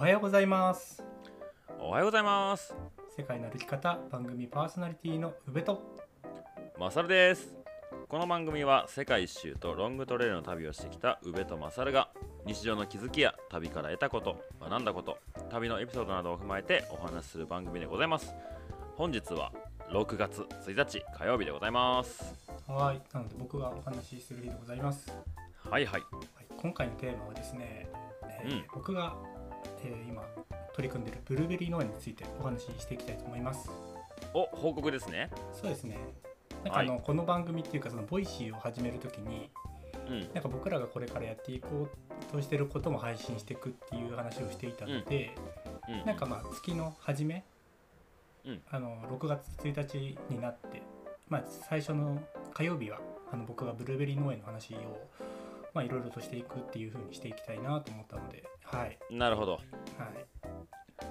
おはようございます。おはようございます。世界の歩き方番組パーソナリティの宇部と。マサルです。この番組は世界一周とロングトレイルの旅をしてきた宇部とマサルが日常の気づきや旅から得たこと学んだこと旅のエピソードなどを踏まえてお話しする番組でございます。本日は6月1日火曜日でございます。はい。なので僕がお話しする日でございます、はいはい。はい、今回のテーマはですね、えーうん。僕が、えー今取り組んでいるブルーベリー農園についてお話ししていきたいと思います。お報告ですね。そうですね。なんかあの、この番組っていうかその Voicy を始めるときにうん。なんか僕らがこれからやっていこうとしてることも配信していくっていう話をしていたので、うん。なんかまあ月の初め、うん。あの6月1日になって、まあ、最初の火曜日はあの僕がブルーベリー農園の話をまあいろいろとしていくっていう風にしていきたいなと思ったのではい。なるほど。はい。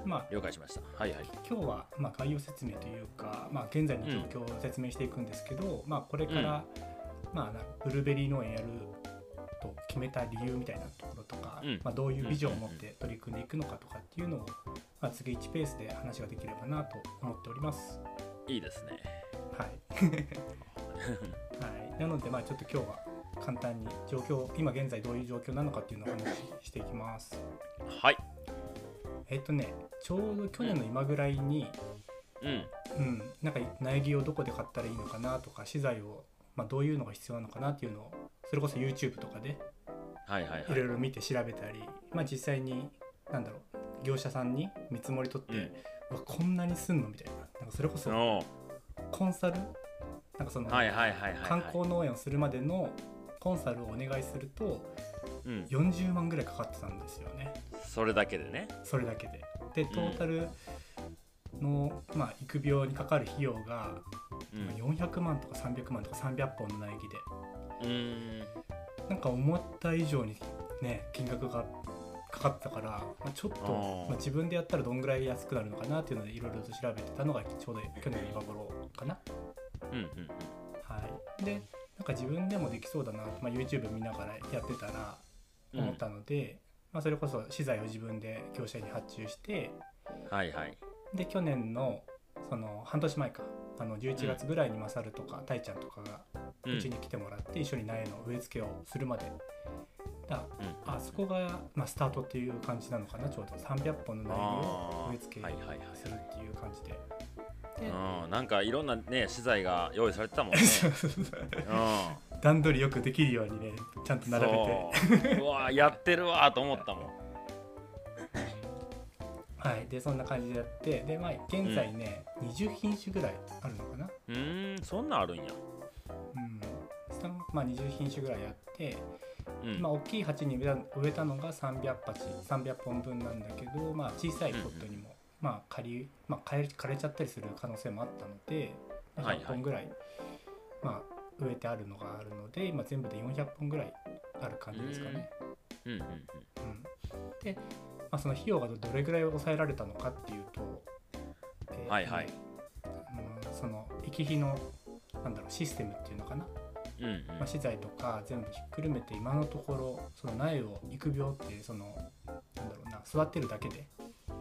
まあ了解しました。はいはい。今日はまあ概要説明というか、まあ、現在の状況を説明していくんですけど、まあ、これから、まあ、なブルーベリー農園やると決めた理由みたいなところとか、うん。まあ、どういうビジョンを持って取り組んでいくのかとかっていうのを、まあ、次1ペースで話ができればなと思っております。いいですね。はい。はい、なのでまあちょっと今日は簡単に状況今現在どういう状況なのかっていうのをお話ししていきます。はい。えっとねちょうど去年の今ぐらいに、うん。うん、なんか苗木をどこで買ったらいいのかなとか資材を、まあ、どういうのが必要なのかなっていうのをそれこそ YouTube とかではいはいはい。いろいろ見て調べたり、まあ、実際に何だろう業者さんに見積もり取って、うん。うわこんなにすんのみたいな。なんかそれこそおコンサル？なんかその、観光農園をするまでのコンサルをお願いするとうん。40万ぐらいかかってたんですよね。それだけでね。それだけで。でトータルの、まあ、育苗にかかる費用がうん。400万とか300万とか300本の苗木で。うーん。なんか思った以上にね金額がかかってたから、まあ、ちょっとまあ、自分でやったらどんぐらい安くなるのかなっていうのでいろいろと調べてたのがちょうど去年の今頃かな。うんうん。はい、でなんか自分でもできそうだな、まあ、YouTube 見ながらやってたらうん。思ったので、まあ、それこそ資材を自分で業者に発注してはいはい。で去年のその半年前かあの11月ぐらいにマサルとかたいちゃんとかがうん。うちに来てもらって一緒に苗の植え付けをするまで。だうん。あそこが、まあ、スタートっていう感じなのかなちょうど。300本の苗木を植え付けはいはいはい。するっていう感じで。でうん、なんかいろんなね資材が用意されてたもんね。うん、段取りよくできるようにねちゃんと並べて。そう。うわ やってるわと思ったもん。はい。でそんな感じでやってでまあ現在ね、20品種ぐらいあるのかな。うーんそんなんあるんや。うん。まあ20品種ぐらいあって、うん、まあ大きい鉢に植えた植えたのが300鉢300本分なんだけどまあ小さいポットにも、まあ枯りまあ枯れ枯れちゃったりする可能性もあったのでまあはいはい。100本ぐらい、まあ植えてあるのがあるので今全部で400本ぐらいある感じですかね。うん。うんうんうん、で、まあ、その費用がどどれぐらい抑えられたのかっていうと、えーはいはい。うんその行き来のなんだろうシステムっていうのかな、うんうん。まあ、資材とか全部ひっくるめて今のところその苗を育苗ってそのなんだろうな育てるだけで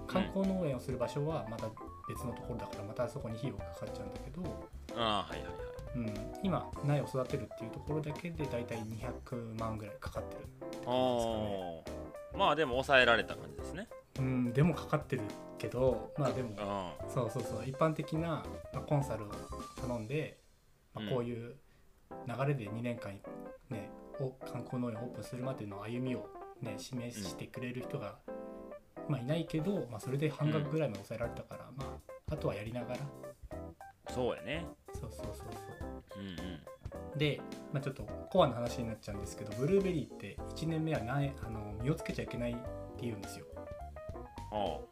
観光農園をする場所はまた別のところだからまたそこに費用がかかっちゃうんだけど、あーはいはいはい。うん、今苗を育てるっていうところだけでだいたい200万ぐらいかかってるって感じですまあでも抑えられた感じですね。うん、でもかかってるけどまあでもうんそうそうそう。一般的な、まあ、コンサルを頼んで、まあうん。こういう流れで2年間ねお観光農園をオープンするまでの歩みをね示してくれる人が、まあいないけど、まあ、それで半額ぐらいまで抑えられたから、まああとはやりながらそうやね。そうそうそうそううんうん。で、まあ、ちょっとコアな話になっちゃうんですけどブルーベリーって1年目はないあの実をつけちゃいけないって言うんですよ。お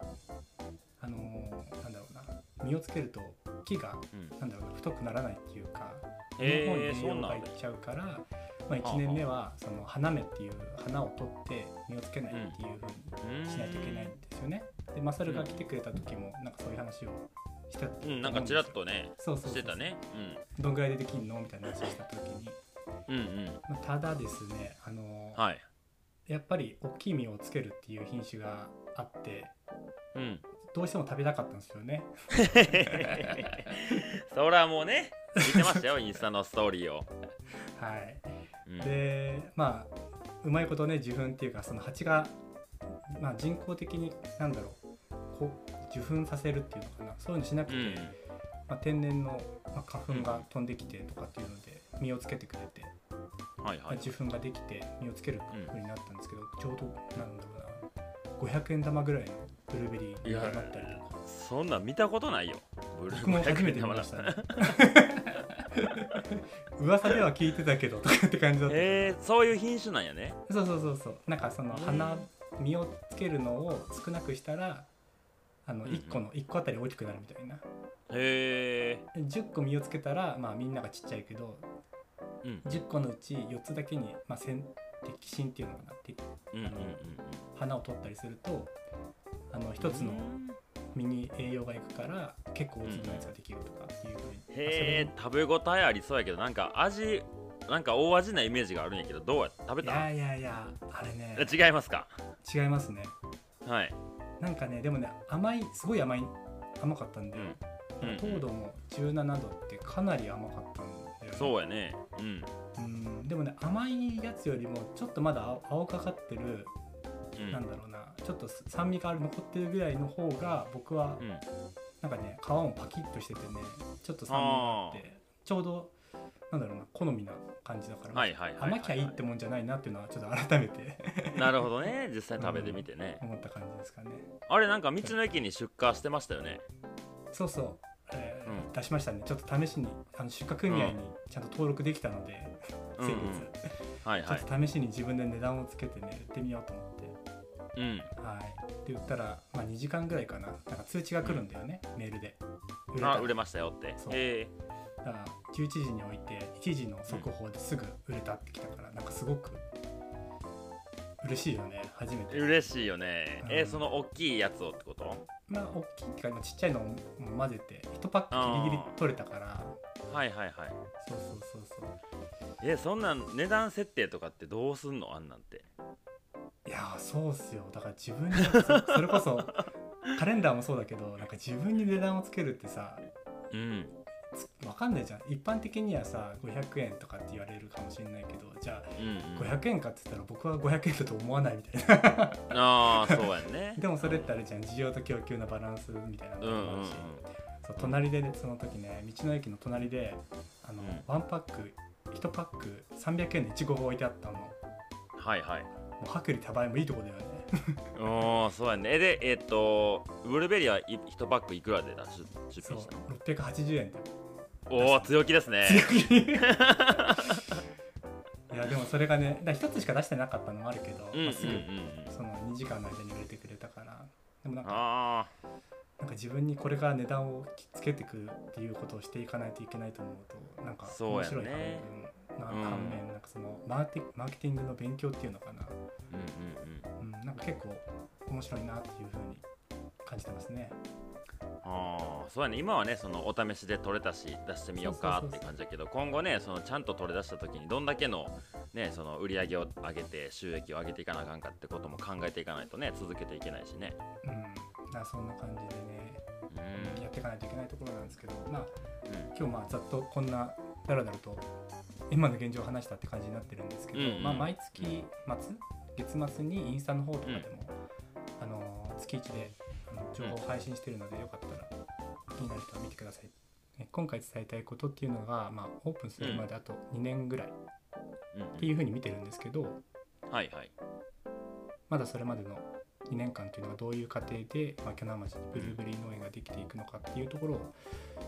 あのーなんだろうな実をつけると木がうん。なんだろうな太くならないっていうかへー日本に栄養がいっちゃうから、まあ、1年目はその花芽っていう花を取って実をつけないっていう風にうーんしないといけないんですよね。でマサルが来てくれた時もなんかそういう話をしたとうん、なんかちらっとね、そうそうしてたね。どんぐらいでできんのみたいな話をした時に、うん。うんうん。まあ、ただですねあのーはい。やっぱり大きい実をつけるっていう品種があってうんどうしても食べたかったんですよね そらもうね見てましたよインスタのストーリーを、はいうん、でまあうまいことね受粉っていうかその蜂が、まあ、人工的になんだろうこう受粉させるっていうのかな。そういうのしなくて、うん。まあ、天然の、まあ、花粉が飛んできてとかっていうので実をつけてくれて、はいはい。受粉ができて実をつける風になったんですけど、ちょうどなんだろうな500円玉ぐらいのブルーベリーになったりとか。そんなん見たことないよ。ブルー僕も初めて見ましたね 噂では聞いてたけどとかって感じだった、えー、そういう品種なんやね。そうそうそう。そうなんかそのうん花実をつけるのを少なくしたらあのうんうん。1個の1個あたり大きくなるみたいな。へえ10個実をつけたらまあみんながちっちゃいけどうん。10個のうち4つだけに、まあ、先摘心っていうのかなうん花を取ったりするとあの1つの実に栄養がいくから結構大きなやつができるとかいうふうに、へえ食べ応えありそうやけどなんか味なんか大味なイメージがあるんやけどどうや食べいたやいやいやあれね。え違いますか？違いますね。はい。なんかねでもね甘いすごい甘い甘かったんで、うん。うん糖度も17度ってかなり甘かったんだよね。そうやね。うん。うん。でもね甘いやつよりもちょっとまだ青青かかってる、うん。なんだろうなちょっと酸味がある残ってるぐらいの方が僕はうん。なんかね皮もパキッとしててねちょっと酸味があってちょうどなんだろうな好みな感じだから、甘きゃいいってもんじゃないなっていうのはちょっと改めて なるほどね。実際食べてみてね。思った感じですかね。あれなんか道の駅に出荷してましたよね。そうそう、えーうん。出しましたね。ちょっと試しにあの出荷組合にちゃんと登録できたので、うん先月、はいはい。ちょっと試しに自分で値段をつけてね売ってみようと思ってうん。はい。で売ったら、まあ、2時間ぐらいかな。なんか通知が来るんだよね、メールで。売れたあ売れましたよって。そう。へえ。だから11時に置いて1時の速報ですぐ売れたってきたから、なんかすごく嬉しいよね。初めて。嬉しいよね。えうん。その大きいやつをってこと？まあ大きいっていうかまあちっちゃいのも混ぜて1パックギリギリ取れたから。はいはいはい。そうそうそうそう。えそんなん値段設定とかってどうすんの？あんなんていやーそうっすよ。だから自分にそ それこそカレンダーもそうだけどなんか自分に値段をつけるってさうん。つわかんないじゃん。一般的にはさ500円とかって言われるかもしれないけどじゃあうんうん。500円かって言ったら僕は500円だと思わないみたいな。ああそうやんね。でもそれってあれじゃん。需要と供給のバランスみたいなのうんうんうん。もあるし、そう隣でその時ね道の駅の隣であの、うん。ワンパック1パック300円のいちごが置いてあったの。もはいはい。う薄利多売もいいとこだよね。おーそうやね。えでえっとブルーベリーはい1パックいくらで出し出そう品したの？680円でおお強気ですね。強気。いやでもそれがねだ1つしか出してなかったのもあるけど、うんうんうん。まあ、すぐその2時間の間に売れてくれたから。でもなんかあなんか自分にこれから値段をつけてくっていうことをしていかないといけないと思うとなんかそうやね。面白い反面なうん。なんかそのマーティマーケティングの勉強っていうのかな、あうんうんうん。うん、なんか結構面白いなっていうふうに感じてますね。ああそうやね。今はねそのお試しで取れたし出してみようかって感じだけど今後ねそのちゃんと取れ出した時にどんだけのねその売り上げを上げて収益を上げていかなあかんかってことも考えていかないとね続けていけないしね。うん、だそんな感じでねうん。やっていかないといけないところなんですけどまあうん。今日まあざっとこんなだらだらと今の現状を話したって感じになってるんですけど、うんうん。まあ、毎月末月末にインスタの方とかでも、あの月1で情報を配信してるのでよかったら気になる人は見てください。ね今回伝えたいことっていうのが、まあ、オープンするまであと2年ぐらいっうん。ていうふうに見てるんですけどはいはい。まだそれまでの2年間っていうのがどういう過程で、まあ、鋸南町にブルーベリー農園ができていくのかっていうところを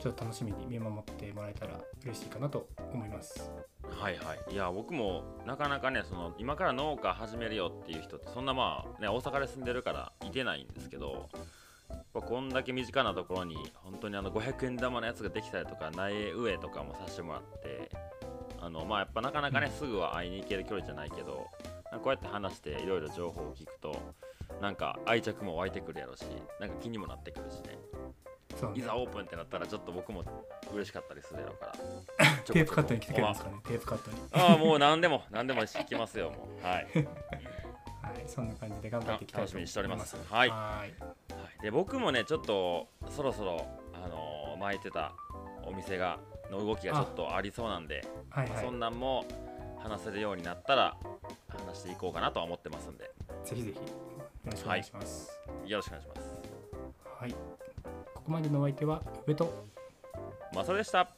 ちょっと楽しみに見守ってもらえたら嬉しいかなと思います。はいはいいや僕もなかなかねその今から農家始めるよっていう人ってそんなまあね大阪で住んでるからいてないんですけどこんだけ身近なところに本当にあの500円玉のやつができたりとか苗植えとかもさせてもらってあのまあやっぱなかなかねすぐは会いに行ける距離じゃないけどこうやって話していろいろ情報を聞くとなんか愛着も湧いてくるやろしなんか気にもなってくるしね。そうね。いざオープンってなったらちょっと僕も嬉しかったりするやろうから。テープカットに来てくれるんですかねテープカットに。ああもう何でも何でも聞きますよもう。はい。そんな感じで頑張っていきたいと思います。楽しみにしております。はい。ははい、で僕もねちょっとそろそろ、あのー巻いてたお店がの動きがちょっとありそうなんではいはい。そんなんも話せるようになったら話していこうかなとは思ってますんで。ぜひぜひ。よろしくお願いします。よろしくお願いします。はい、ここまでのお相手は上とまあそれでした。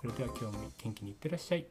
それでは今日も元気にいってらっしゃい